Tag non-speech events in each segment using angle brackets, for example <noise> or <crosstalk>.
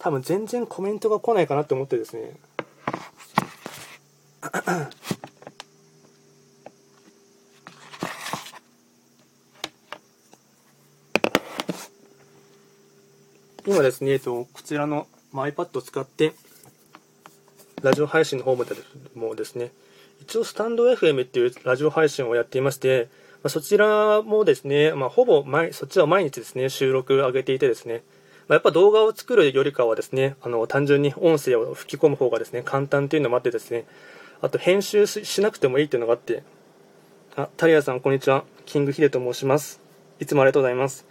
多分全然コメントが来ないかなと思ってですね。<clears throat> 今ですね、えっと、こちらの、iPad を使ってラジオ配信の方ももですね一応スタンド FM っていうラジオ配信をやっていましてまあ、そちらもですね、まあ、ほぼ毎そっちは毎日ですね収録上げていてですね、まあ、やっぱ動画を作るよりかはですねあの単純に音声を吹き込む方がですね簡単というのもあってですねあと編集しなくてもいいっていうのがあってあタリアさんこんにちは。キングヒデと申します。いつもありがとうございます。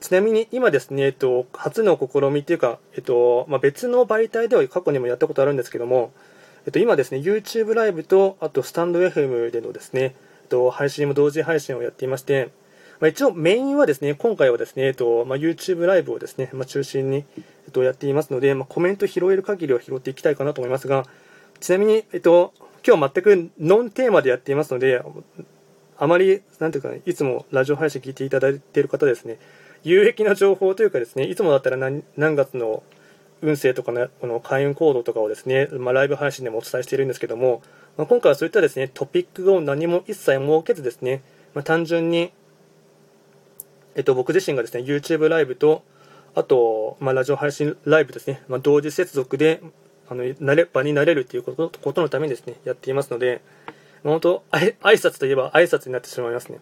ちなみに今ですね、えっと、初の試みっていうか、えっとまあ、別の媒体では過去にもやったことあるんですけども、えっと、今ですね YouTube ライブとあとスタンド FM でのですねと、配信も同時配信をやっていまして、まあ、一応メインはですね、今回はですね、えっとまあ、YouTube ライブをですね、まあ、中心に、えっと、やっていますので、まコメント拾える限りを拾っていきたいかなと思いますが、ちなみに、えっと、今日全くノンテーマでやっていますので、あまり、なんていうか、ね、いつもラジオ配信聞いていただいている方ですね、有益な情報というかですね、いつもだったら何何月の運勢とかね、この開運行動とかをですね、まあ、ライブ配信でもお伝えしているんですけども、まあ、今回はそういったですね、トピックを何も一切設けずですね、まあ、単純に、えっと、僕自身がですね、YouTube ライブと、あと、まあ、ラジオ配信ライブですね、まあ、同時接続で、あの、なれ、場になれるということことのためにですね、やっていますので、まあ、本当、挨拶といえば挨拶になってしまいますね。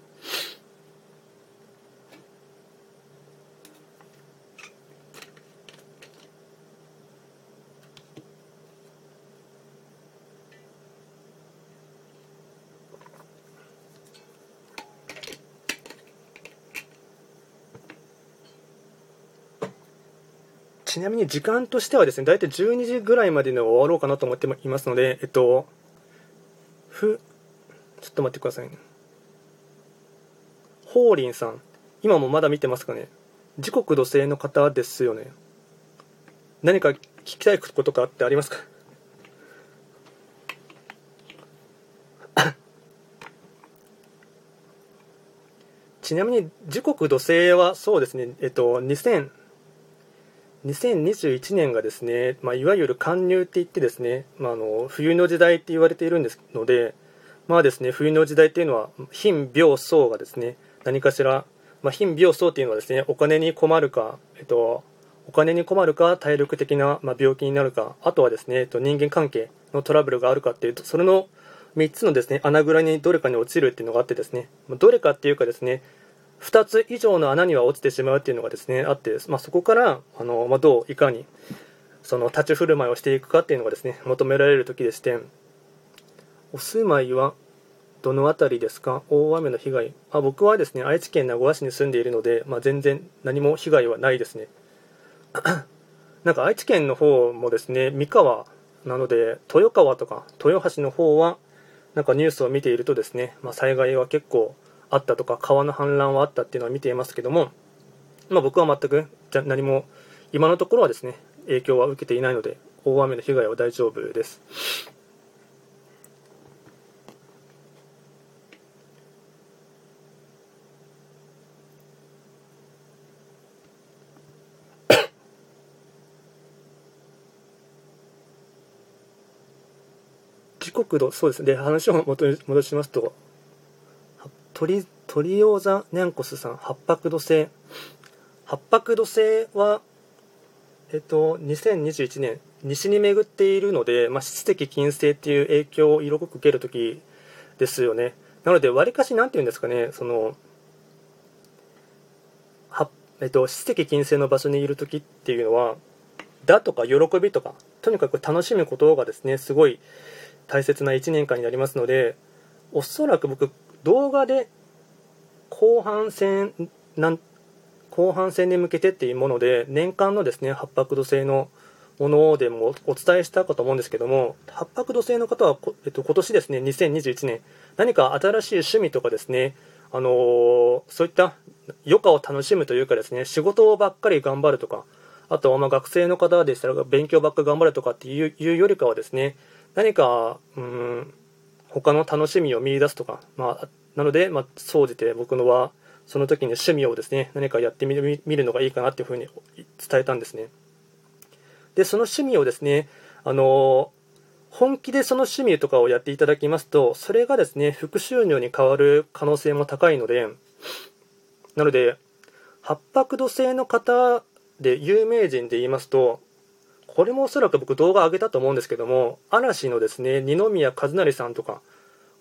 ちなみに時間としてはですね、大体12時ぐらいまでに終わろうかなと思っていますので、えっと、ふ、ちょっと待ってくださいね。ホーリンさん、今もまだ見てますかね？時刻土星の方ですよね。何か聞きたいことかってありますか？ちなみに時刻土星はそうですね、えっと、2000 2021年がですね、まあ、いわゆる寒入って言ってですね、まあ、あの冬の時代って言われているんですので、まあですね、冬の時代っていうのは貧病相がですね何かしら、まあ、貧病相っていうのはですねお金に困るか、えっと、お金に困るか体力的な、まあ、病気になるかあとはですね、えっと、人間関係のトラブルがあるかっていうとそれの3つのですね穴蔵にどれかに落ちるっていうのがあってですねどれかっていうかですね2つ以上の穴には落ちてしまうっていうのがですねあって、まあ、そこからあの、まあ、どういかにその立ち振る舞いをしていくかっていうのがですね求められる時でしてお住まいはどの辺りですか？大雨の被害。あ僕はですね愛知県名古屋市に住んでいるので、まあ、全然何も被害はないですね。<coughs> なんか愛知県の方もですね三河なので豊川とか豊橋の方はなんかニュースを見ているとですね、まあ、災害は結構あったとか川の氾濫はあったっていうのは見ていますけども、まあ、僕は全くじゃ何も今のところはですね影響は受けていないので大雨の被害は大丈夫です。<coughs> 時刻度そうですねで話を戻しますとトリトリオザニャンコスさん八白土星。八白土星はえっと2021年西に巡っているので、まあ、質的金星っていう影響を色濃く受ける時ですよね。なのでわりかし何て言うんですかねそのは、えっと、質的金星の場所にいる時っていうのはだとか喜びとかとにかく楽しむことがですねすごい大切な1年間になりますのでおそらく僕動画で後半戦なん後半戦に向けてっていうもので年間のですね八白土星のものでもお伝えしたかと思うんですけども八白土星の方は、えっと、今年ですね2021年何か新しい趣味とかですねあのー、そういった余暇を楽しむというかですね仕事ばっかり頑張るとかあとはま学生の方でしたら勉強ばっかり頑張るとかっていうよりかはですね何かうん他の楽しみを見出すとか、まあ、なので、まあ、総じて僕のはその時に趣味をですね何かやってみる見るのがいいかなっていうふうに伝えたんですね。で、その趣味をですね、あの本気でその趣味とかをやっていただきますと、それがですね、副収入に変わる可能性も高いので、なので、八白土星の方で有名人で言いますと、これもおそらく僕動画上げたと思うんですけども、嵐のですね、二宮和也さんとか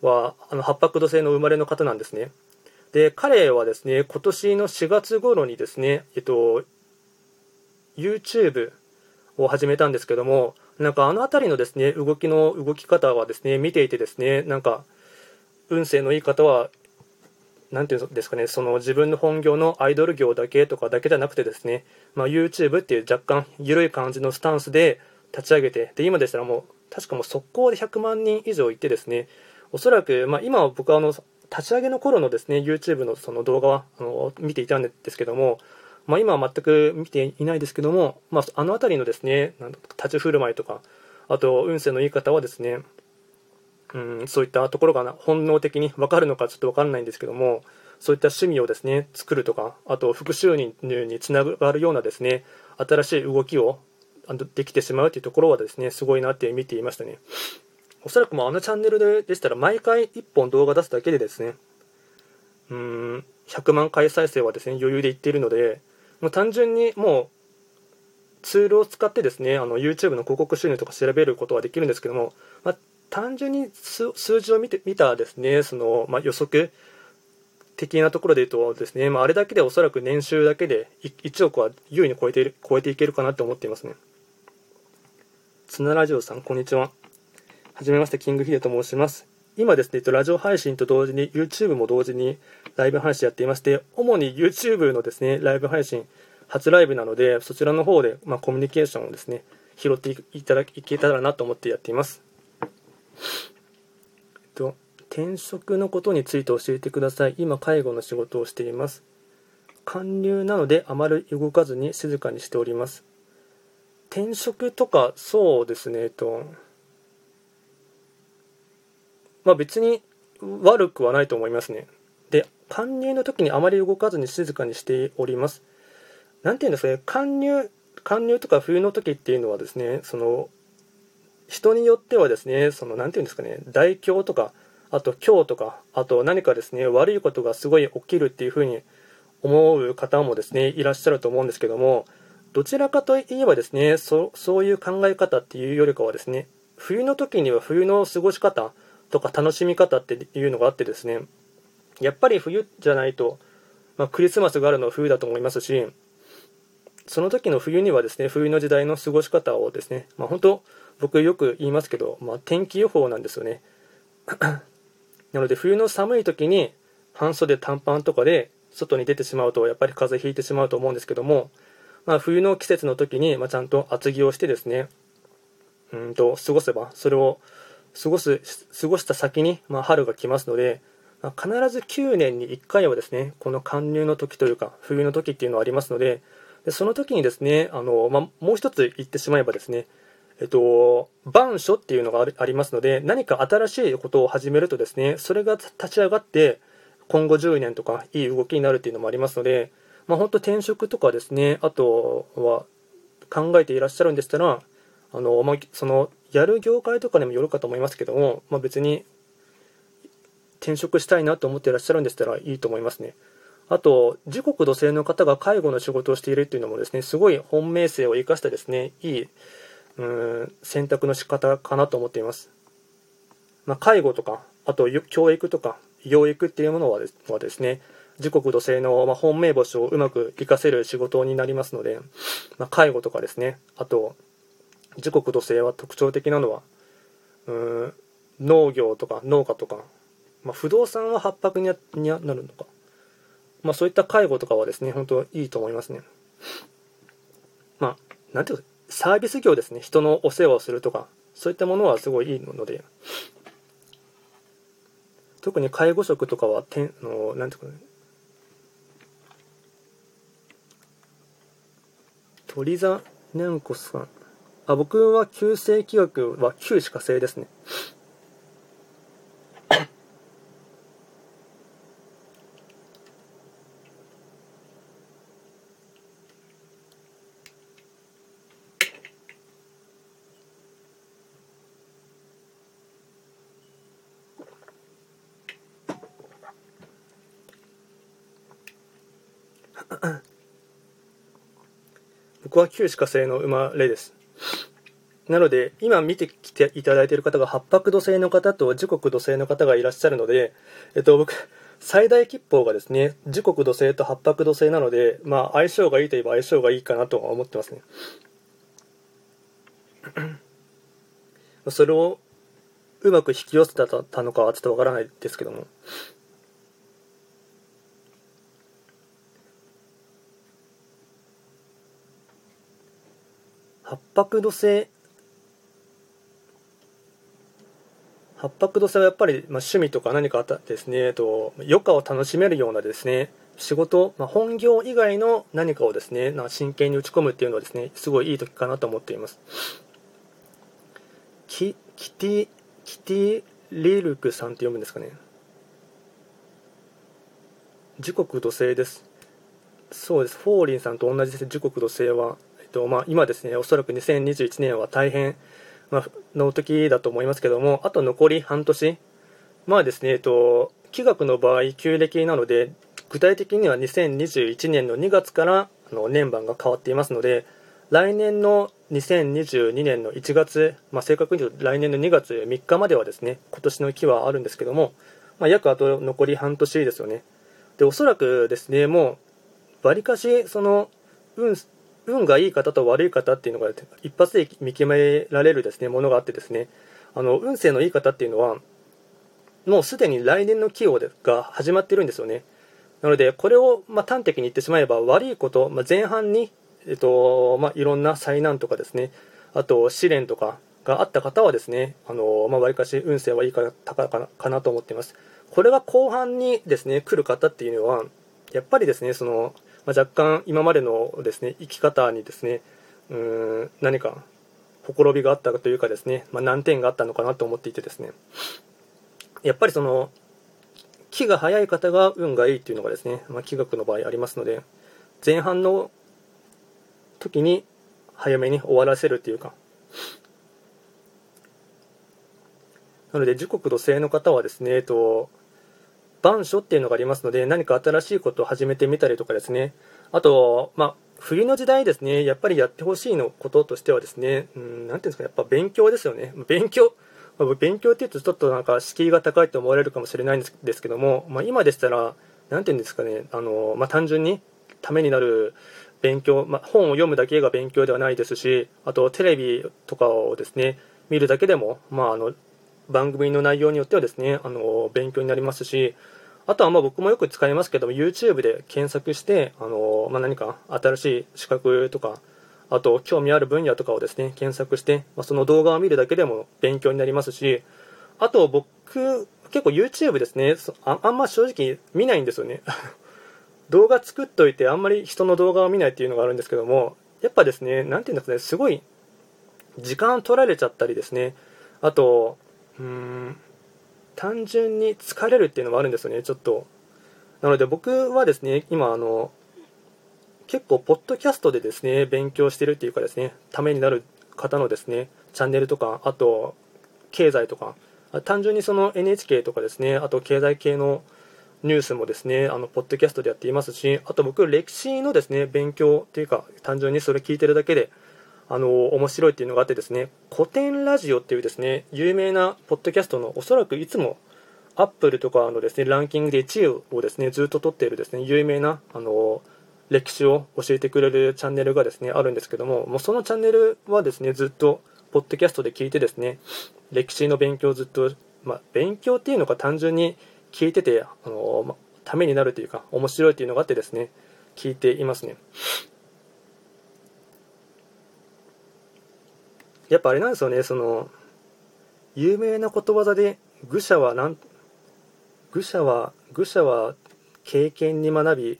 は、あの、八白土星の生まれの方なんですね。で、彼はですね、今年の4月頃にですね、えっと、YouTube を始めたんですけども、なんかあの辺りのですね、動きの動き方はですね、見ていてですね、なんか、運勢のいい方は、なんていうんですかね、その自分の本業のアイドル業だけとかだけじゃなくてですね、まあ、YouTube っていう若干緩い感じのスタンスで立ち上げて、で、今でしたらもう、確かもう速攻で100万人以上いてですね、おそらく、まあ、今は僕はあの、立ち上げの頃のですね、YouTube のその動画はあの見ていたんですけども、まあ、今は全く見ていないですけども、まあ、あの辺りのですね、立ち振る舞いとか、あと運勢の言い方はですね、うん、そういったところが本能的に分かるのかちょっと分からないんですけども、そういった趣味をですね、作るとか、あと副収入につながるようなですね、新しい動きをできてしまうというところはですね、すごいなって見ていましたね。おそらくもうあのチャンネルでしたら毎回1本動画出すだけでですね、うん、100万回再生はですね、余裕でいっているので、もう単純にもうツールを使ってですね、あの YouTube の広告収入とか調べることはできるんですけども、まあ、単純に数字を見て見たですね、その、まあ、予測的なところで言うとですね、まあ、あれだけでおそらく年収だけで1億は優位に超えている超えていけるかなと思っていますね。ツナラジオさん、こんにちは。はじめまして、キングヒデと申します。今ですね、ラジオ配信と同時に YouTube も同時にライブ配信やっていまして、主に YouTube のですね、ライブ配信、初ライブなので、そちらの方で、まあ、コミュニケーションをですね、拾っていただけたらなと思ってやっています。えっと、転職のことについて教えてください。今、介護の仕事をしています。韓流なのであまり動かずに静かにしております。転職とか、そうですね、えっと、まあ、別に悪くはないと思いますね。で、搬入の時にあまり動かずに静かにしております。なんていうんですかね、搬入、搬入とか冬の時っていうのはですね、その、人によってはですね、その、なていうんですかね、大凶とか、あと今日とか、あと何かですね、悪いことがすごい起きるっていうふうに思う方もですね、いらっしゃると思うんですけども、どちらかといえばですね、そそういう考え方っていうよりかはですね、冬の時には冬の過ごし方、とか楽しみ方っていうのがあってですねやっぱり冬じゃないと、まあ、クリスマスがあるのは冬だと思いますしその時の冬にはですね冬の時代の過ごし方をですね、まあ、本当僕よく言いますけど、まあ、天気予報なんですよね。<clears throat> なので冬の寒い時に半袖短パンとかで外に出てしまうとやっぱり風邪ひいてしまうと思うんですけども、まあ、冬の季節の時に、まあ、ちゃんと厚着をしてですねうんと過ごせばそれを過ごす過ごした先に、まあ、春が来ますので、まあ、必ず9年に1回はですねこの寒入の時というか冬の時っていうのはありますのででその時にですねあの、まあ、もう一つ言ってしまえばですねえっと、板書っていうのがありますので何か新しいことを始めるとですねそれが立ち上がって今後10年とかいい動きになるっていうのもありますので、まあ、本当転職とかですねあとは考えていらっしゃるんでしたらあの、まあ、そのやる業界とかにもよるかと思いますけども、まあ、別に転職したいなと思っていらっしゃるんでしたらいいと思いますね。あと、時刻土星の方が介護の仕事をしているっていうのもですね、すごい本命性を生かしたですね、いい、うん、選択の仕方かなと思っています。まあ、介護とか、あと教育とか、養育っていうものはですね、時刻土星の本命星をうまく活かせる仕事になりますので、まあ、介護とかですね、あと、時刻土星は特徴的なのはうん農業とか農家とか、まあ、不動産は八白になるのか、まあ、そういった介護とかはですね本当いいと思いますねまあなんていうかサービス業ですね。人のお世話をするとかそういったものはすごいいいので。特に介護職とかはてんのなんていうかね。鳥座にゃんこさん。あ僕は旧正規学は旧歯科生ですね。は旧歯科生の生まれです。なので今見てきていただいている方が八白土星の方と時刻土星の方がいらっしゃるので、えっと、僕最大吉報がですね時刻土星と八白土星なので、まあ、相性がいいといえば相性がいいかなとは思ってますね。それをうまく引き寄せたのかはちょっとわからないですけども。八白土星。八白土星はやっぱり、まあ、趣味とか何かあったですね、えっと、余暇を楽しめるようなですね仕事、まあ、本業以外の何かをですねな真剣に打ち込むっていうのはですねすごいいい時かなと思っています。キキティキティリルクさんって読むんですかね。時刻土星です。そうです。フォーリンさんと同じです時刻土星は。とまあ、今ですね、おそらく2021年は大変、まあ、の時だと思いますけども、あと残り半年、まあですね、えっと、気学の場合、旧暦なので、具体的には2021年の2月からあの年番が変わっていますので、来年の2022年の1月、まあ、正確に言うと来年の2月3日まではですね、今年の木はあるんですけども、まあ、約あと残り半年ですよね。で、おそらくですね、もう、わりかし、その、運、運がいい方と悪い方っていうのが一発で見極められるですねものがあってですねあの運勢のいい方っていうのはもうすでに来年の起用が始まってるんですよね。なのでこれをま端的に言ってしまえば悪いこと、まあ、前半に、えっとまあ、いろんな災難とかですねあと試練とかがあった方はですねあの、まあ、割かし運勢はいいかかかなと思っています。これが後半にですね来る方っていうのはやっぱりですねそのまあ、若干今までのですね生き方にですねうん何かほころびがあったというかですね、まあ、難点があったのかなと思っていてですね。やっぱりその気が早い方が運がいいっていうのがですね、まあ、気学の場合ありますので前半の時に早めに終わらせるっていうか。なので時刻土星の方はですね、えっと、板書っていうのがありますので、何か新しいことを始めてみたりとかですね、あと、まあ、冬の時代ですね、やっぱりやってほしいのこととしてはですね、うん、なんていうんですか、やっぱ勉強ですよね。勉強。勉強って言うとちょっとなんか敷居が高いと思われるかもしれないんですけども、まあ、今でしたら、なんていうんですかね、あの、まあ、単純にためになる勉強、まあ、本を読むだけが勉強ではないですし、あとテレビとかをですね、見るだけでも、まあ、あの番組の内容によってはですねあの勉強になりますしあとはまあ僕もよく使いますけども YouTube で検索してあの、まあ、何か新しい資格とかあと興味ある分野とかをですね検索して、まあ、その動画を見るだけでも勉強になりますしあと僕結構 YouTube ですねああんま正直見ないんですよね。<laughs> 動画作っといてあんまり人の動画を見ないっていうのがあるんですけどもやっぱですね何て言うんですかねすごい時間取られちゃったりですねあとうん。単純に疲れるっていうのもあるんですよねちょっと。なので僕はですね今あの結構ポッドキャストでですね勉強してるっていうかですねためになる方のですねチャンネルとかあと経済とか単純にその NHK とかですねあと経済系のニュースもですねあのポッドキャストでやっていますしあと僕歴史のですね勉強っていうか単純にそれ聞いてるだけであの面白いっていうのがあってですね古典ラジオっていうですね有名なポッドキャストのおそらくいつもアップルとかのですねランキングで1位をですねずっと取っているですね有名なあの歴史を教えてくれるチャンネルがですねあるんですけどももうそのチャンネルはですねずっとポッドキャストで聞いてですね歴史の勉強をずっと、まあ、勉強っていうのが単純に聞いててあの、まためになるというか面白いっていうのがあってですね聞いていますね。やっぱあれなんですよねその有名なことわざで愚者はなん愚者は愚者は経験に学び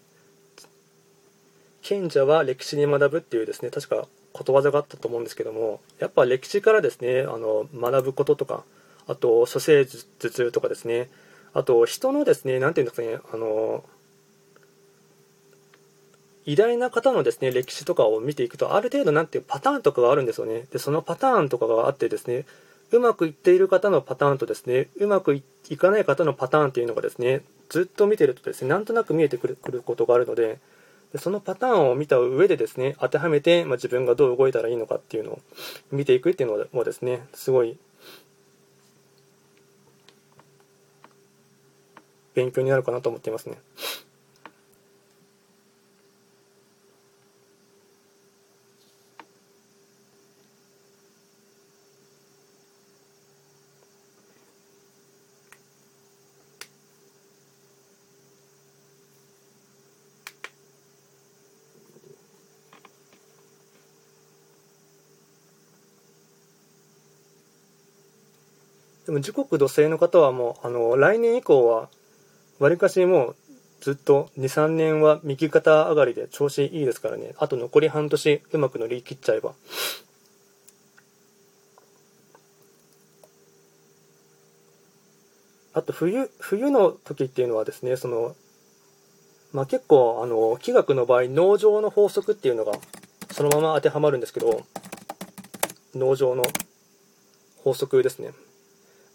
賢者は歴史に学ぶっていうですね確かことわざがあったと思うんですけどもやっぱ歴史からですねあの学ぶこととかあと処世術とかですねあと人のですね何て言うんですかねあの偉大な方のですね歴史とかを見ていくとある程度なんていうパターンとかがあるんですよねでそのパターンとかがあってですねうまくいっている方のパターンとですねうまくいかない方のパターンっていうのがですねずっと見てるとですねなんとなく見えてくることがあるのででそのパターンを見た上でですね当てはめて、まあ、自分がどう動いたらいいのかっていうのを見ていくっていうのもですねすごい勉強になるかなと思っていますね。でも時刻土星の方はもうあの来年以降はわりかしもうずっと23年は右肩上がりで調子いいですからね。あと残り半年うまく乗り切っちゃえば。あと冬冬の時っていうのはですねその、まあ、結構あの気学の場合農場の法則っていうのがそのまま当てはまるんですけど農場の法則ですね。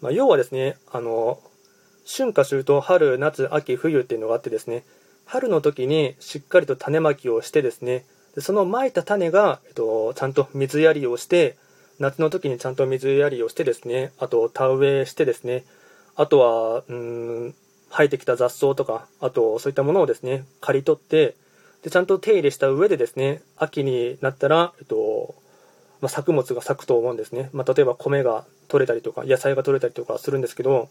まあ、要はですね、あの、春夏秋冬、春、夏、秋、冬っていうのがあってですね、春の時にしっかりと種まきをしてですね、でそのまいた種が、えっと、ちゃんと水やりをして、夏の時にちゃんと水やりをしてですね、あと田植えしてですね、あとは、うん、生えてきた雑草とか、あとそういったものをですね、刈り取って、でちゃんと手入れした上でですね、秋になったら、えっと、まあ、作物が咲くと思うんですね。まあ、例えば米が取れたりとか、野菜が取れたりとかするんですけど、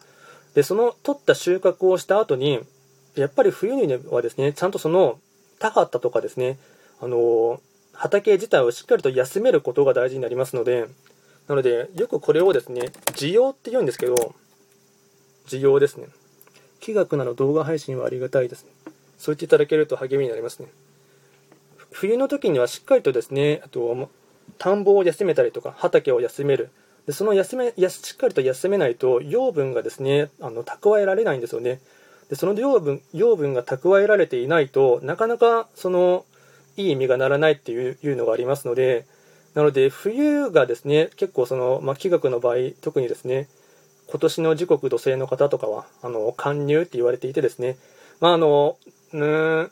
で、その取った収穫をした後に、やっぱり冬にはですね、ちゃんとその田畑とかですね、あの畑自体をしっかりと休めることが大事になりますので、なので、よくこれをですね、需要って言うんですけど、需要ですね。気学など動画配信はありがたいですね。そう言っていただけると励みになりますね。冬の時にはしっかりとですね、あと、田んぼを休めたりとか、畑を休める。でその休めやしっかりと休めないと養分がですねあの蓄えられないんですよねでその養分養分が蓄えられていないとなかなかそのいい意味がならないっていういうのがありますのでなので冬がですね結構その、まあ、気学の場合特にですね今年の時刻土星の方とかはあの貫入って言われていてですねまああのうん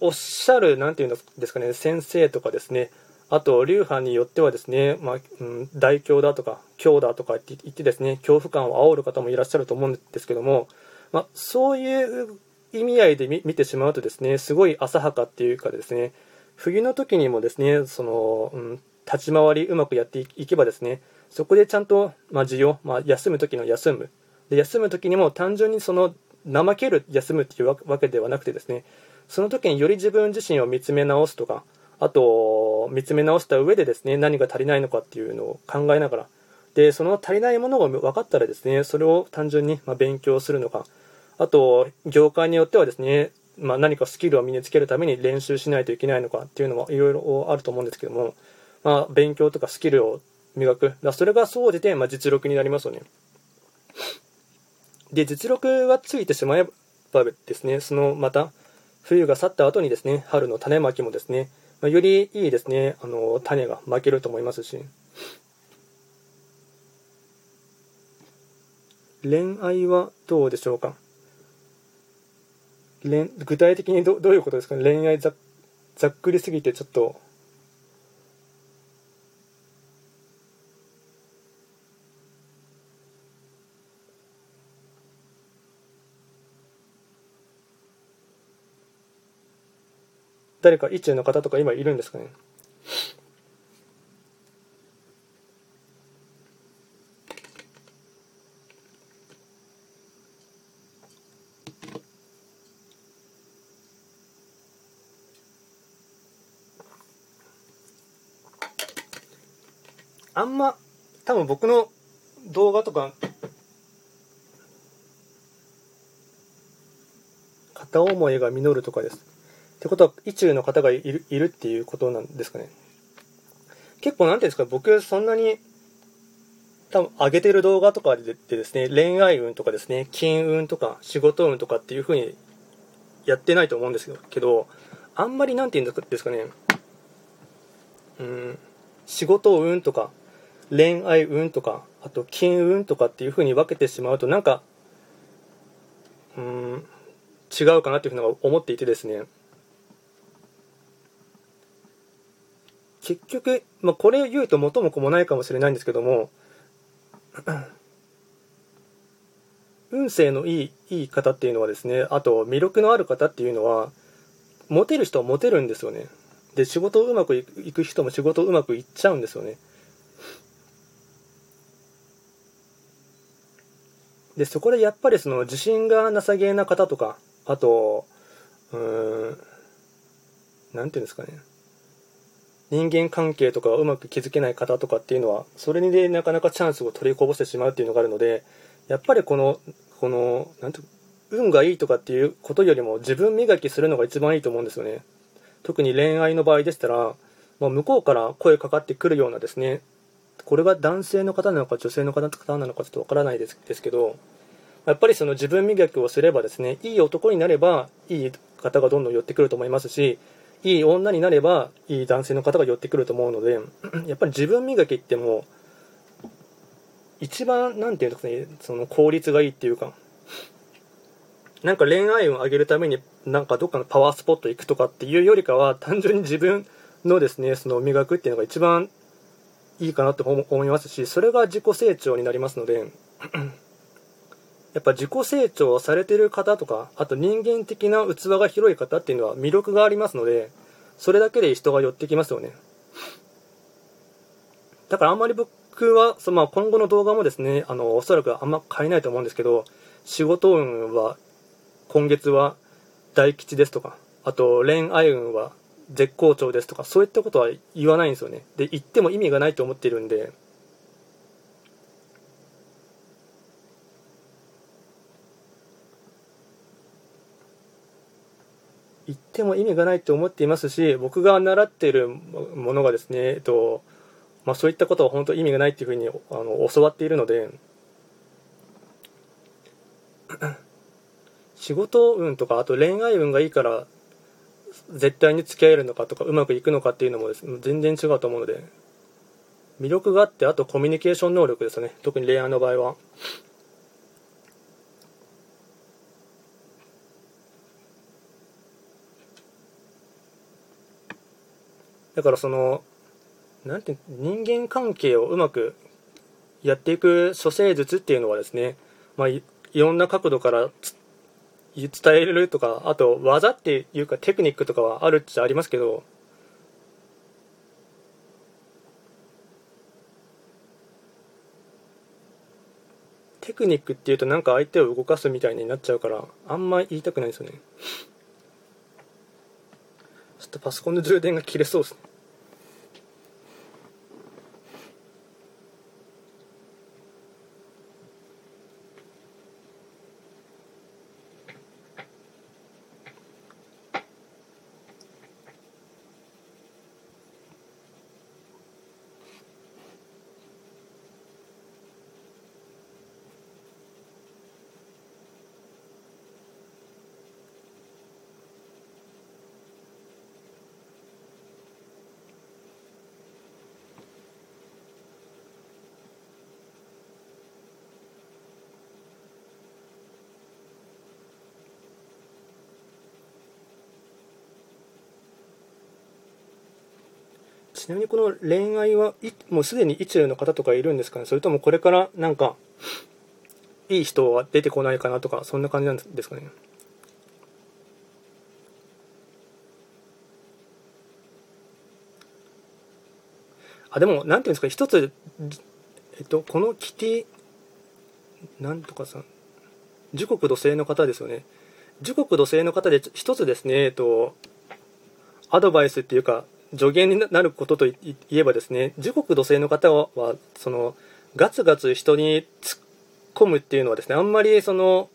おっしゃるなんていうんですかね先生とかですねあと、流派によってはですね、まあ、うん、大凶だとか、凶だとかって言ってですね、恐怖感を煽る方もいらっしゃると思うんですけども、まあ、そういう意味合いで見てしまうとですね、すごい浅はかっていうかですね、冬の時にもですね、その、うん、立ち回りうまくやっていけばですね、そこでちゃんと、まあ、需要、まあ、休む時の休む。で、休む時にも単純にその、怠ける休むっていうわけではなくてですね、その時により自分自身を見つめ直すとか、あと、見つめ直した上でですね、何が足りないのかっていうのを考えながら、で、その足りないものが分かったらですね、それを単純にま勉強するのか、あと、業界によってはですね、まあ、何かスキルを身につけるために練習しないといけないのかっていうのもいろいろあると思うんですけども、まあ、勉強とかスキルを磨く。だそれが総じて、まあ、実力になりますよね。で、実力がついてしまえばですね、そのまた、冬が去った後にですね、春の種まきもですね、まあ、よりいいですね、あの、種が負けると思いますし、恋愛はどうでしょうか？具体的にどどういうことですか？恋愛ざざっくりすぎてちょっと誰か一中の方とか今いるんですかね？あんま多分僕の動画とか片思いが実るとかです。ってことは、意中の方がいるいるっていうことなんですかね。結構、なんていうんですか、僕、そんなに、多分、上げてる動画とかでですね、恋愛運とかですね、金運とか、仕事運とかっていう風にやってないと思うんですけど、あんまり、なんていうんですかね、うん、仕事運とか、恋愛運とか、あと金運とかっていう風に分けてしまうと、なんか、うん、違うかなっていうふうに思っていてですね、結局、まあ、これ言うと元も子もないかもしれないんですけども運勢のいいいい方っていうのはですねあと魅力のある方っていうのはモテる人はモテるんですよね。で仕事うまくいく人も仕事うまくいっちゃうんですよね。でそこでやっぱりその自信がなさげな方とかあとうーん何ていうんですかね。人間関係とかうまく築けない方とかっていうのはそれでなかなかチャンスを取りこぼしてしまうっていうのがあるのでやっぱりこのこのなんて運がいいとかっていうことよりも自分磨きするのが一番いいと思うんですよね。特に恋愛の場合でしたら、まあ、向こうから声かかってくるようなですねこれが男性の方なのか女性の方なのかちょっとわからないですですけどやっぱりその自分磨きをすればですねいい男になればいい方がどんどん寄ってくると思いますしいい女になればいい男性の方が寄ってくると思うので <clears throat> やっぱり自分磨きっても一番何て言うんですかねその効率がいいっていうかなんか恋愛運を上げるためになんかどっかのパワースポット行くとかっていうよりかは単純に自分のですねその磨くっていうのが一番いいかなと思いますしそれが自己成長になりますのでやっぱ自己成長されてる方とかあと人間的な器が広い方っていうのは魅力がありますのでそれだけで人が寄ってきますよね。だからあんまり僕はそのまあ今後の動画もですねあのおそらくあんま変えないと思うんですけど仕事運は今月は大吉ですとかあと恋愛運は絶好調ですとかそういったことは言わないんですよね。で言っても意味がないと思っているんでても意味がないと思っていますし僕が習っているものがですね、えっとまあ、そういったことは本当意味がないっていうふうにあの教わっているので <clears throat> 仕事運とかあと恋愛運がいいから絶対に付き合えるのかとかうまくいくのかっていうのもです、ね、全然違うと思うので魅力があってあとコミュニケーション能力ですね。特に恋愛の場合は。だからそのなんて人間関係をうまくやっていく処世術っていうのはですね、まあ、いろんな角度から伝えるとかあと技っていうかテクニックとかはあるっちゃありますけどテクニックっていうとなんか相手を動かすみたいになっちゃうからあんま言いたくないですよね。ちょっとパソコンの充電が切れそうですね。ちなみにこの恋愛はいもうすでに意中の方とかいるんですかね？それともこれからなんかいい人は出てこないかなとかそんな感じなんですかね？あでもなんていうんですか？一つえっとこのキティなんとかさん時刻土星の方ですよね？時刻土星の方で一つですねえっとアドバイスっていうか助言になることといえばですね時刻土星の方はそのガツガツ人に突っ込むっていうのはですねあんまりその、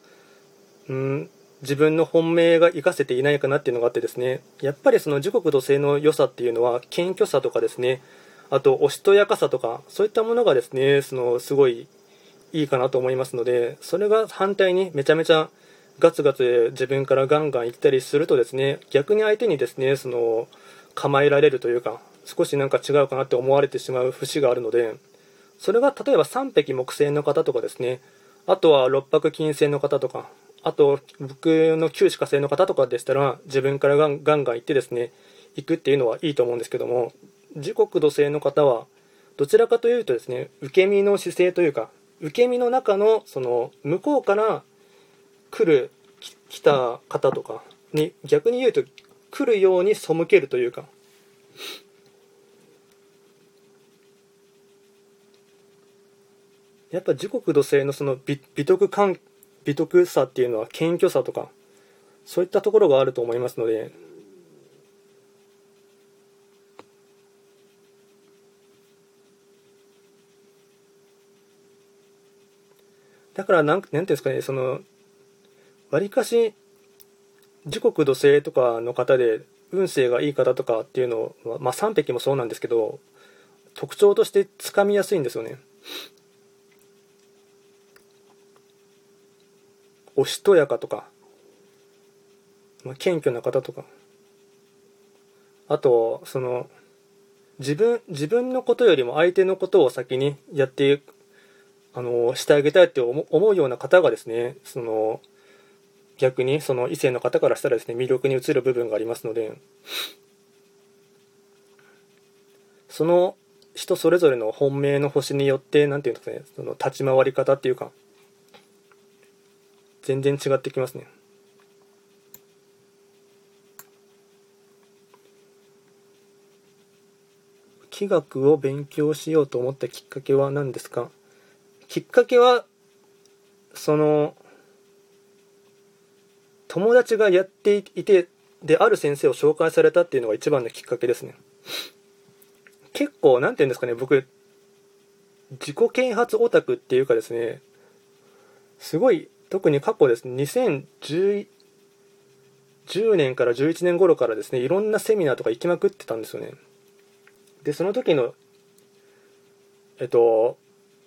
うん、自分の本命が活かせていないかなっていうのがあってですねやっぱりその時刻土星の良さっていうのは謙虚さとかですねあとおしとやかさとかそういったものがですねそのすごいいいかなと思いますのでそれが反対にめちゃめちゃガツガツ自分からガンガン行ったりするとですね逆に相手にですねその構えられるというか少しなんか違うかなって思われてしまう節があるのでそれが例えば3匹木星の方とかですね。あとは6泊金星の方とかあと僕の九死火星の方とかでしたら自分からガンガンガン行ってですね行くっていうのはいいと思うんですけども時刻土星の方はどちらかというとですね受け身の姿勢というか受け身の中のその向こうから来る来た方とかに逆に言うと来るように背けるというか。やっぱ時刻土星のその美美徳感美徳さっていうのは謙虚さとかそういったところがあると思いますので。だからなん、なんていうんですかね、その、わりかし、時刻土星とかの方で、運勢がいい方とかっていうのは、まあ、3匹もそうなんですけど、特徴としてつかみやすいんですよね。おしとやかとか、まあ、謙虚な方とか、あと、その、自分、自分のことよりも相手のことを先にやってあのしてあげたいって思うような方がですねその逆にその異性の方からしたらですね魅力に映る部分がありますのでその人それぞれの本命の星によって何て言うんですかねその立ち回り方っていうか全然違ってきますね。気学を勉強しようと思ったきっかけは何ですか？きっかけはその友達がやっていてである先生を紹介されたっていうのが一番のきっかけですね。結構何て言うんですかね僕自己啓発オタクっていうかですねすごい特に過去ですね2010 10年から11年頃からですねいろんなセミナーとか行きまくってたんですよね。でその時のえっと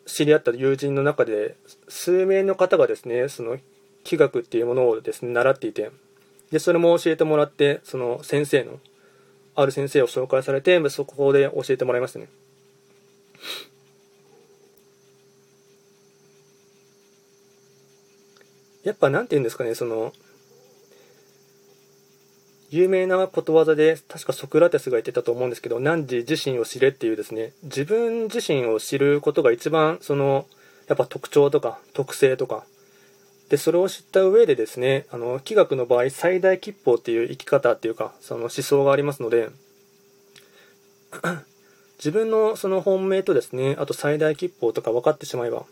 知り合った友人の中で数名の方がですねその気学っていうものをですね習っていてでそれも教えてもらってその先生のある先生を紹介されてそこで教えてもらいましたね。やっぱ何て言うんですかねその有名なことわざで確かソクラテスが言ってたと思うんですけど汝自身を知れっていうですね自分自身を知ることが一番そのやっぱ特徴とか特性とかでそれを知った上でですねあの気学の場合最大吉報っていう生き方っていうかその思想がありますので <clears throat> 自分のその本命とですねあと最大吉報とか分かってしまえば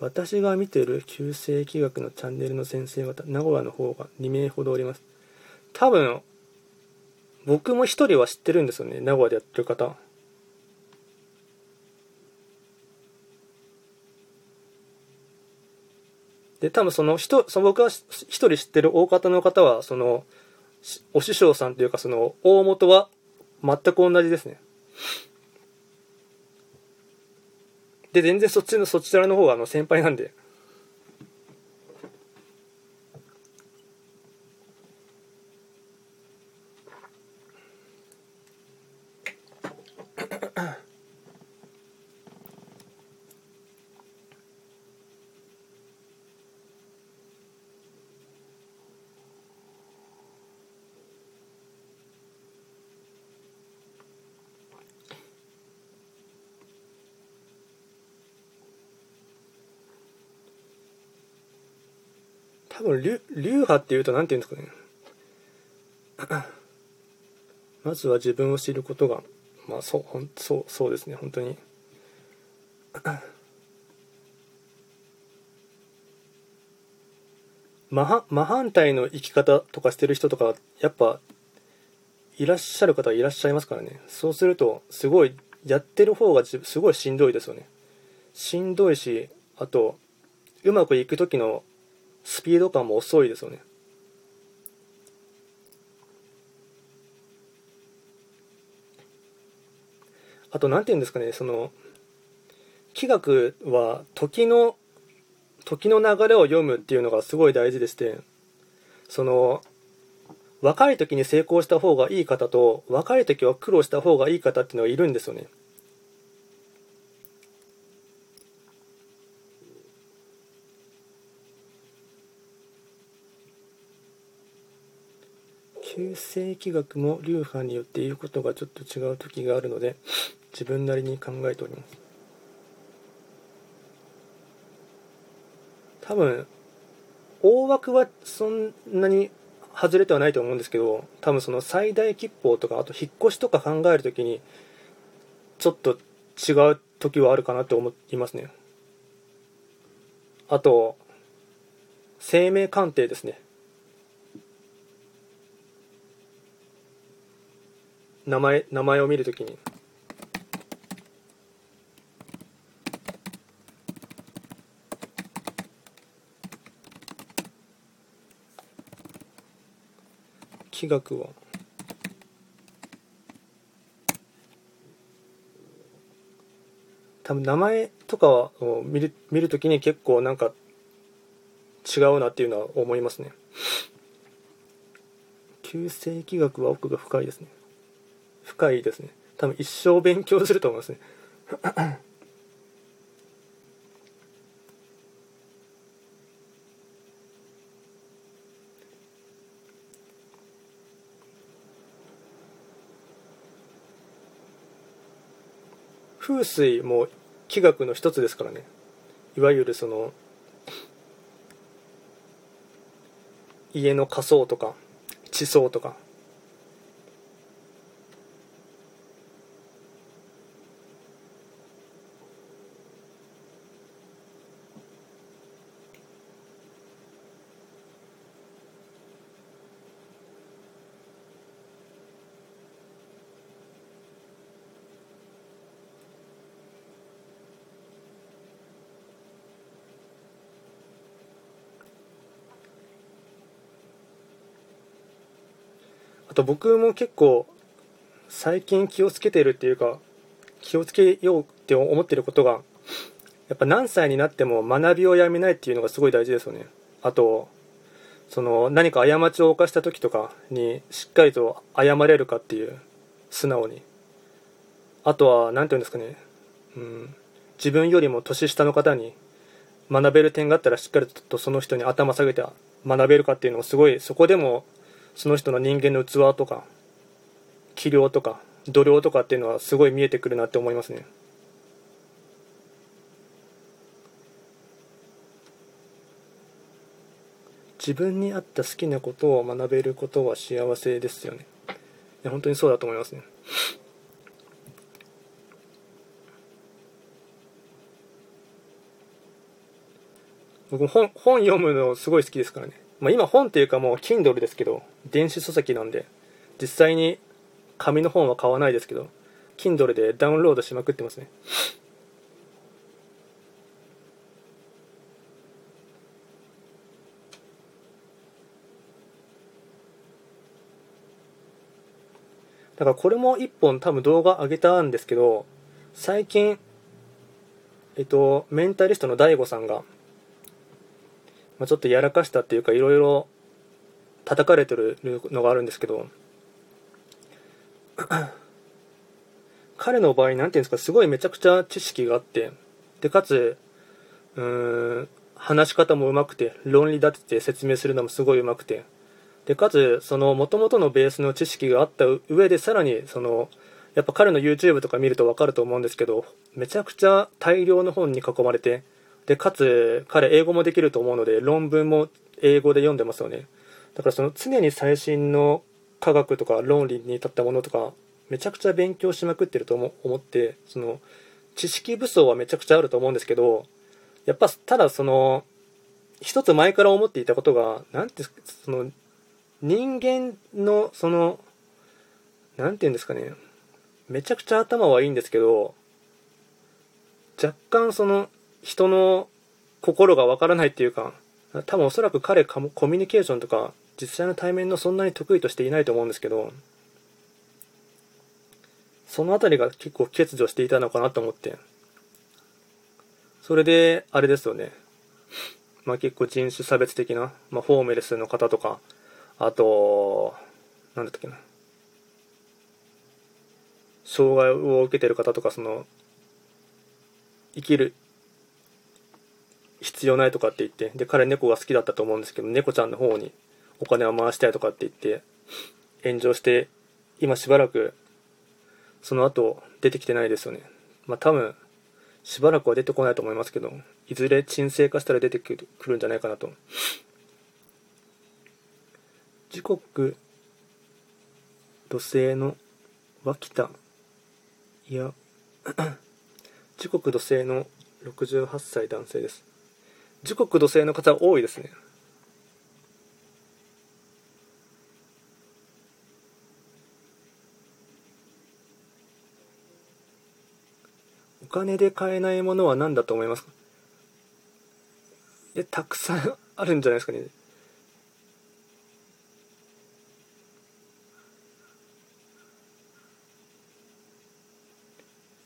私が見てる旧世紀学のチャンネルの先生方、名古屋の方が2名ほどおります。多分、僕も一人は知ってるんですよね、名古屋でやってる方。で、多分その人、その僕が一人知ってる大方の方は、その、お師匠さんというか、その、大元は全く同じですね。で、全然そっちの、そちらの方があの先輩なんで。多分流流派っていうと何て言うんですかね。<clears throat> まずは自分を知ることがまあそうほんそうそうですね本当に。<clears throat> 真真反対の生き方とかしてる人とかやっぱいらっしゃる方はいらっしゃいますからね。そうするとすごいやってる方がすごいしんどいですよね。しんどいしあとうまくいく時のスピード感も遅いですよね。あと何て言うんですかねその気学は時の時の流れを読むっていうのがすごい大事でしてその若い時に成功した方がいい方と若い時は苦労した方がいい方っていうのがいるんですよね。旧世紀学も流派によって言うことがちょっと違う時があるので自分なりに考えております。多分大枠はそんなに外れてはないと思うんですけど多分その最大吉報とかあと引っ越しとか考えるときにちょっと違う時はあるかなって思いますね。あと生命鑑定ですね。名前名前を見るときに。気学は？多分名前とかを見る見るときに結構なんか違うなっていうのは思いますね。旧世紀学は奥が深いですね。深いですね。多分一生勉強すると思いますね。風水も気学の一つですからね。いわゆるその家の仮想とか地層とか。と僕も結構最近気をつけてるっていうか気をつけようって思ってることがやっぱ何歳になっても学びをやめないっていうのがすごい大事ですよね。あとその何か過ちを犯した時とかにしっかりと謝れるかっていう素直に。あとは何て言うんですかね、うん、自分よりも年下の方に学べる点があったらしっかりとその人に頭下げて学べるかっていうのをすごいそこでもその人の人間の器とか器量とか度量とかっていうのはすごい見えてくるなって思いますね。自分に合った好きなことを学べることは幸せですよね。いや本当にそうだと思いますね。僕本本読むのすごい好きですからね。まあ、今本っていうかもう Kindle ですけど電子書籍なんで実際に紙の本は買わないですけど Kindle でダウンロードしまくってますね。だからこれも一本多分動画上げたんですけど最近えっとメンタリストの DAIGO さんがまあ、ちょっとやらかしたっていうかいろいろ叩かれてるのがあるんですけど彼の場合何ていうんですかすごいめちゃくちゃ知識があってでかつうーん話し方もうまくて論理立てて説明するのもすごいうまくてでかつその元々のベースの知識があった上でさらにそのやっぱ彼の YouTube とか見ると分かると思うんですけどめちゃくちゃ大量の本に囲まれてでかつ彼英語もできると思うので論文も英語で読んでますよね。だからその常に最新の科学とか論理に至ったものとかめちゃくちゃ勉強しまくってると思ってその知識武装はめちゃくちゃあると思うんですけどやっぱただその一つ前から思っていたことが何てその人間のその何て言うんですかねめちゃくちゃ頭はいいんですけど若干その人の心がわからないっていうか多分おそらく彼コミュニケーションとか実際の対面のそんなに得意としていないと思うんですけどその辺りが結構欠如していたのかなと思って。それであれですよね。まあ結構人種差別的な、まあ、ホームレスの方とかあとなんだったっけな。障害を受けてる方とかその生きる必要ないとかって言ってで彼猫が好きだったと思うんですけど猫ちゃんの方にお金を回したいとかって言って炎上して今しばらくその後出てきてないですよね。まあ多分しばらくは出てこないと思いますけどいずれ沈静化したら出てくるんじゃないかなと。時刻土星の脇田いや <clears throat> 時刻土星の68歳男性です。時刻土星の方多いですね。金で買えないものは何だと思います？かえたくさん <laughs> あるんじゃないですかね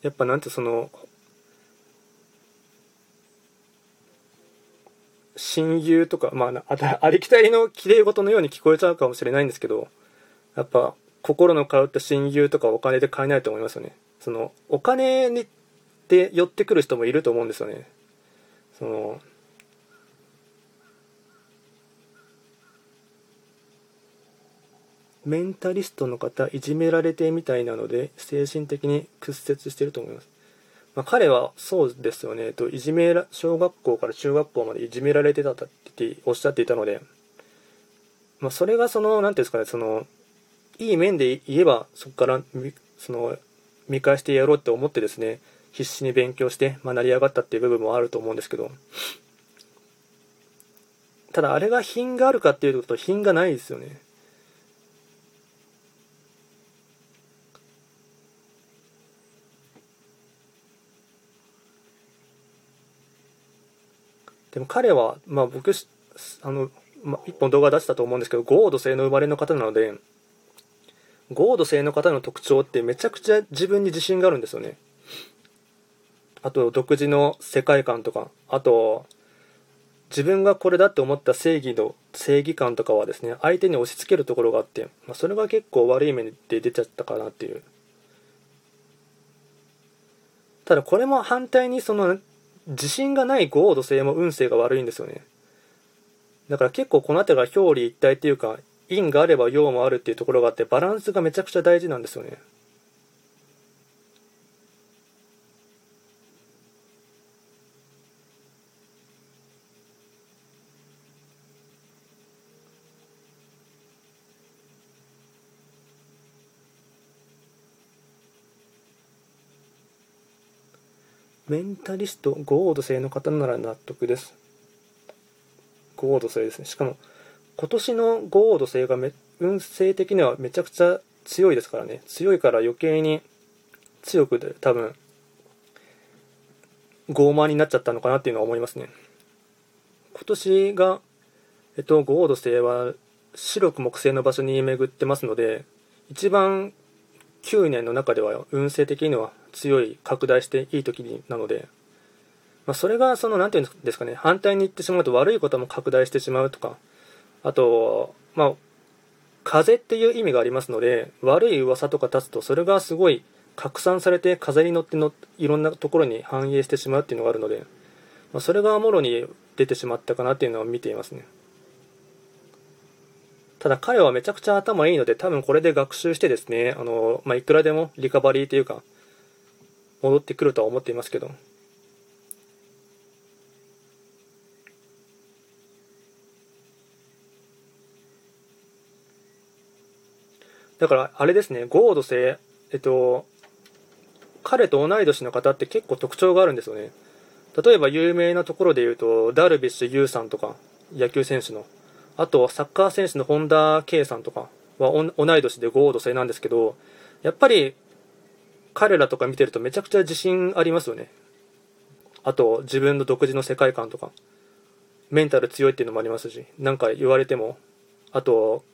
やっぱなんてその親友とか、まあ、ありきたりの綺麗事のように聞こえちゃうかもしれないんですけど、やっぱ、心の通った親友とかお金で買えないと思いますよね。その、お金に、で寄ってくる人もいると思うんですよね。その、メンタリストの方、いじめられてみたいなので、精神的に屈折してると思います。まあ、彼はそうですよね、といじめら小学校から中学校までいじめられてたっておっしゃっていたので、まあ、それがその、なんていうんですかね、その、いい面で言えば、そこからその見返してやろうって思ってですね、必死に勉強して、まあ、成り上がったっていう部分もあると思うんですけど、ただあれが品があるかっていうと品がないですよね。でも彼は、まあ僕、あの、まあ、一本動画出したと思うんですけど、ゴード性の生まれの方なので、ゴード性の方の特徴ってめちゃくちゃ自分に自信があるんですよね。あと、独自の世界観とか、あと、自分がこれだって思った正義の正義感とかはですね、相手に押し付けるところがあって、まあ、それが結構悪い面で出ちゃったかなっていう。ただこれも反対にその自信がない合土星も運勢が悪いんですよね。だから結構この辺りが表裏一体っていうか、陰があれば陽もあるっていうところがあって、バランスがめちゃくちゃ大事なんですよね。メンタリスト、ゴード星の方なら納得です。ゴード星ですね。しかも、今年のゴード星がめ運勢的にはめちゃくちゃ強いですからね。強いから余計に強くで多分、傲慢になっちゃったのかなっていうのは思いますね。今年が、えっと、ゴード星は白く木星の場所に巡ってますので、一番9年の中では運勢的には強い拡大していい時になので、まあ、それがその何て言うんですかね反対に言ってしまうと悪いことも拡大してしまうとかあとまあ風っていう意味がありますので悪い噂とか立つとそれがすごい拡散されて風に乗ってのいろんなところに反映してしまうっていうのがあるので、まあ、それがもろに出てしまったかなっていうのは見ていますね。ただ彼はめちゃくちゃ頭いいので、多分これで学習してですね、あの、まあ、いくらでもリカバリーというか、戻ってくるとは思っていますけど。だから、あれですね、ゴード性、えっと、彼と同い年の方って結構特徴があるんですよね。例えば有名なところで言うと、ダルビッシュ有さんとか、野球選手の。あと、サッカー選手の本田圭さんとかは同い年でゴード制なんですけど、やっぱり彼らとか見てるとめちゃくちゃ自信ありますよね。あと、自分の独自の世界観とか、メンタル強いっていうのもありますし、なんか言われても、あと、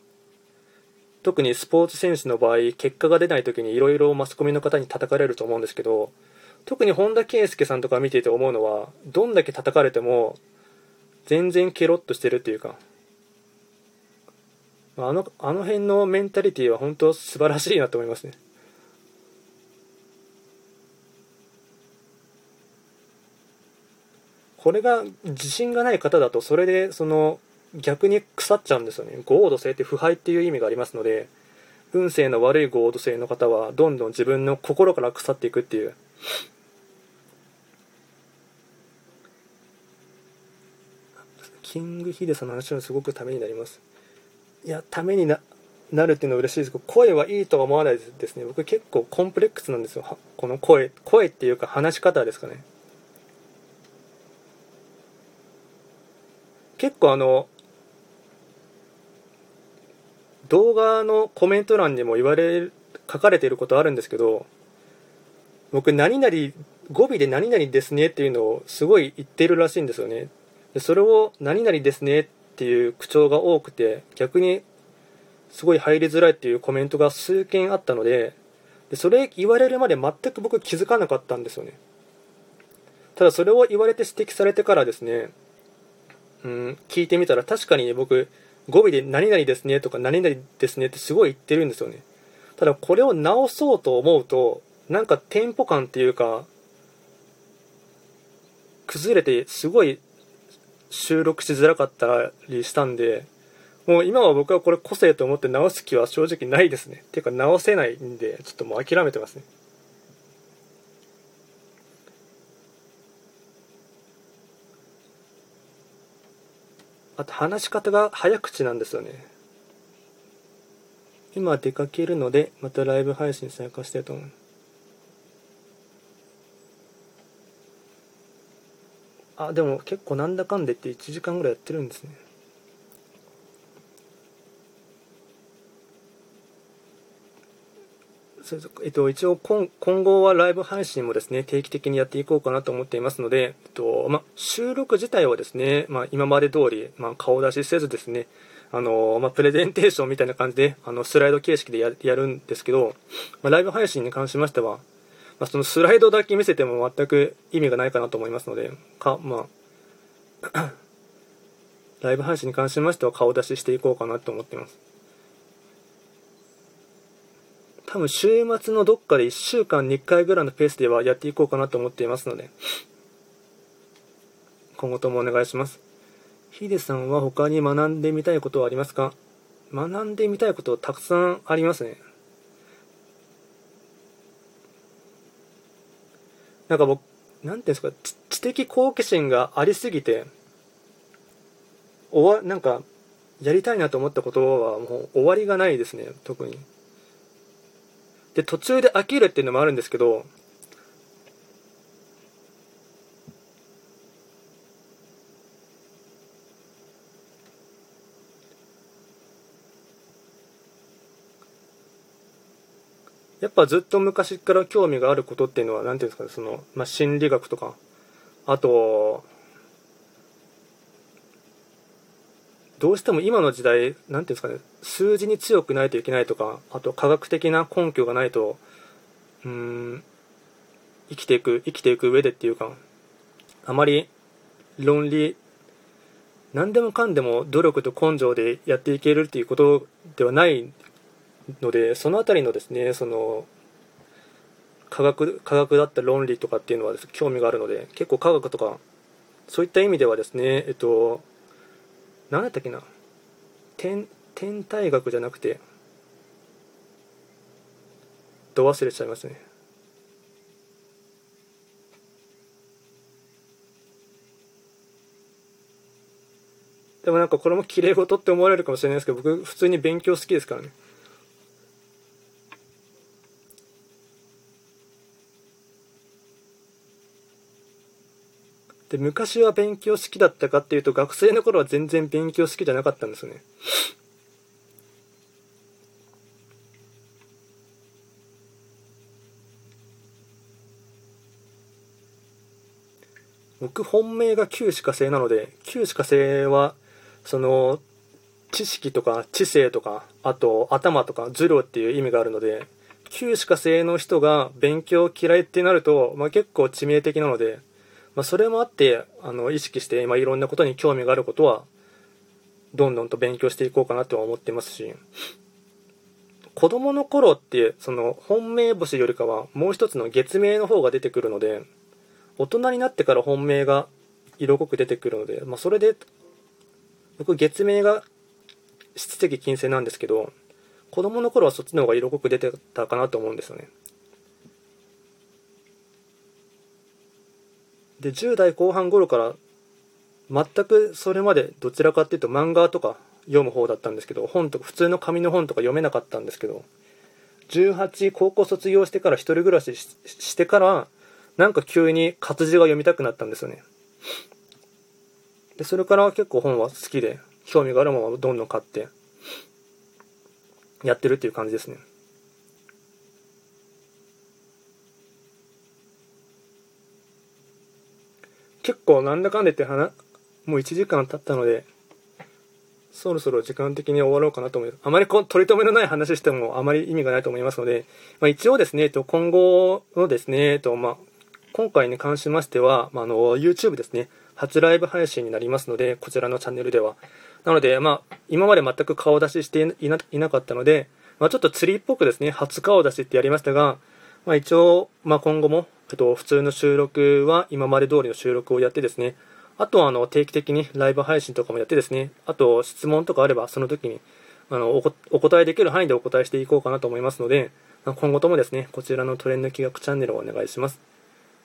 特にスポーツ選手の場合、結果が出ない時にいろいろマスコミの方に叩かれると思うんですけど、特に本田圭佑さんとか見ていて思うのは、どんだけ叩かれても、全然ケロッとしてるっていうか、あのあの辺のメンタリティーは本当素晴らしいなと思いますね。これが自信がない方だとそれでその逆に腐っちゃうんですよね。合土性って腐敗っていう意味がありますので運勢の悪い合同性の方はどんどん自分の心から腐っていくっていう。キングヒデさんの話はすごくためになります。いやためにななるっていうのは嬉しいですけど声はいいとは思わないですね。僕結構コンプレックスなんですよ。この声声っていうか話し方ですかね。結構あの動画のコメント欄にも言われる書かれていることあるんですけど僕何々語尾で何々ですねっていうのをすごい言ってるらしいんですよね。でそれを何々ですねっていう口調が多くて逆にすごい入りづらいっていうコメントが数件あったのででそれ言われるまで全く僕気づかなかったんですよね。ただそれを言われて指摘されてからですねうん聞いてみたら確かにね僕語尾で何々ですねとか何々ですねってすごい言ってるんですよね。ただこれを直そうと思うとなんかテンポ感っていうか崩れてすごい収録しづらかったりしたんでもう今は僕はこれ個性と思って直す気は正直ないですね。っていうか直せないんでちょっともう諦めてますね。あと話し方が早口なんですよね。今出かけるのでまたライブ配信参加したいと思う。あでも結構なんだかんでって1時間ぐらいやってるんですね。えっと、一応今今後はライブ配信もですね定期的にやっていこうかなと思っていますので、えっとま、収録自体はですね、ま、今まで通り、ま、顔出しせずですねあの、まプレゼンテーションみたいな感じであのスライド形式でややるんですけど、まライブ配信に関しましては、まそのスライドだけ見せても全く意味がないかなと思いますのでか、ま、<clears throat> ライブ配信に関しましては顔出ししていこうかなと思っています。多分週末のどっかで1週間に1回ぐらいのペースではやっていこうかなと思っていますので、今後ともお願いします。ヒデさんは他に学んでみたいことはありますか？学んでみたいことたくさんありますね。なんか僕、なんていうんですか、知的好奇心がありすぎて、終わ、なんか、やりたいなと思ったことはもう終わりがないですね、特に。で途中で飽きるっていうのもあるんですけどやっぱずっと昔から興味があることっていうのは何ていうんですかねその、まあ、心理学とかあとどうしても今の時代、なんていうんですかね、数字に強くないといけないとか、あと科学的な根拠がないと、うん、生きていく、生きていく上でっていうか、あまり論理、何でもかんでも努力と根性でやっていけるっていうことではないので、そのあたりのですね、その、科学、科学だった論理とかっていうのは興味があるので、結構科学とか、そういった意味ではですね、えっと、何だったっけな？天天体学じゃなくてど忘れちゃいますね。でもなんかこれも綺麗事って思われるかもしれないですけど僕普通に勉強好きですからね。で、昔は勉強好きだったかっていうと、学生の頃は全然勉強好きじゃなかったんですよね。僕本命が旧歯科生なので旧歯科生はその知識とか知性とかあと頭とか頭量っていう意味があるので旧歯科生の人が勉強嫌いってなると、まあ、結構致命的なのでまあ、それもあってあの意識して、まあ、いろんなことに興味があることはどんどんと勉強していこうかなとは思ってますし子供の頃ってその本命星よりかはもう一つの月命の方が出てくるので大人になってから本命が色濃く出てくるので、まあ、それで僕月命が質的金星なんですけど子供の頃はそっちの方が色濃く出てたかなと思うんですよね。で10代後半頃から全くそれまでどちらかっていうと漫画とか読む方だったんですけど本とか普通の紙の本とか読めなかったんですけど18高校卒業してから一人暮らししてからなんか急に活字が読みたくなったんですよね。でそれから結構本は好きで興味があるものをどんどん買ってやってるっていう感じですね。結構なんだかんだ言って話もう1時間経ったのでそろそろ時間的に終わろうかなと思います。あまりこ取り留めのない話してもあまり意味がないと思いますので、まあ、一応ですね、と、今後のですね、と、まあ、今回に関しましては、まあ、あの、YouTube ですね、初ライブ配信になりますので、こちらのチャンネルでは。なので、まあ、今まで全く顔出ししていないなかったので、まあ、ちょっと釣りっぽくですね、初顔出しってやりましたが、まあ、一応、まあ、今後も、えっと、普通の収録は今まで通りの収録をやってですね、あとはあの定期的にライブ配信とかもやってですね、あと質問とかあればその時にあのお答えできる範囲でお答えしていこうかなと思いますので、今後ともですね、こちらのトレンド企画チャンネルをお願いします。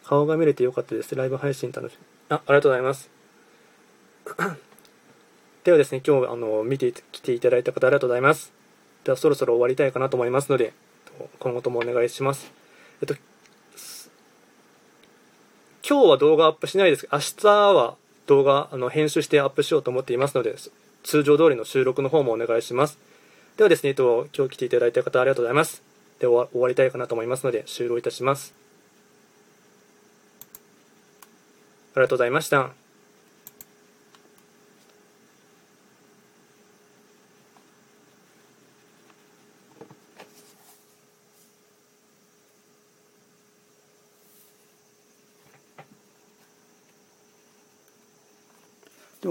顔が見れてよかったです。ライブ配信楽しみ。あ、ありがとうございます。<clears throat> ではですね、今日あの見てきていただいた方ありがとうございます。ではそろそろ終わりたいかなと思いますので、今後ともお願いします。えっと、今日は動画アップしないです。明日は動画あの編集してアップしようと思っていますので通常通りの収録の方もお願いします。ではですね、えっと、今日来ていただいた方ありがとうございます。で終わりたいかなと思いますので終了いたします。ありがとうございました。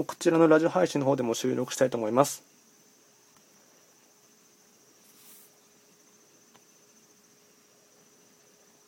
こちらのラジオ配信の方でも収録したいと思います。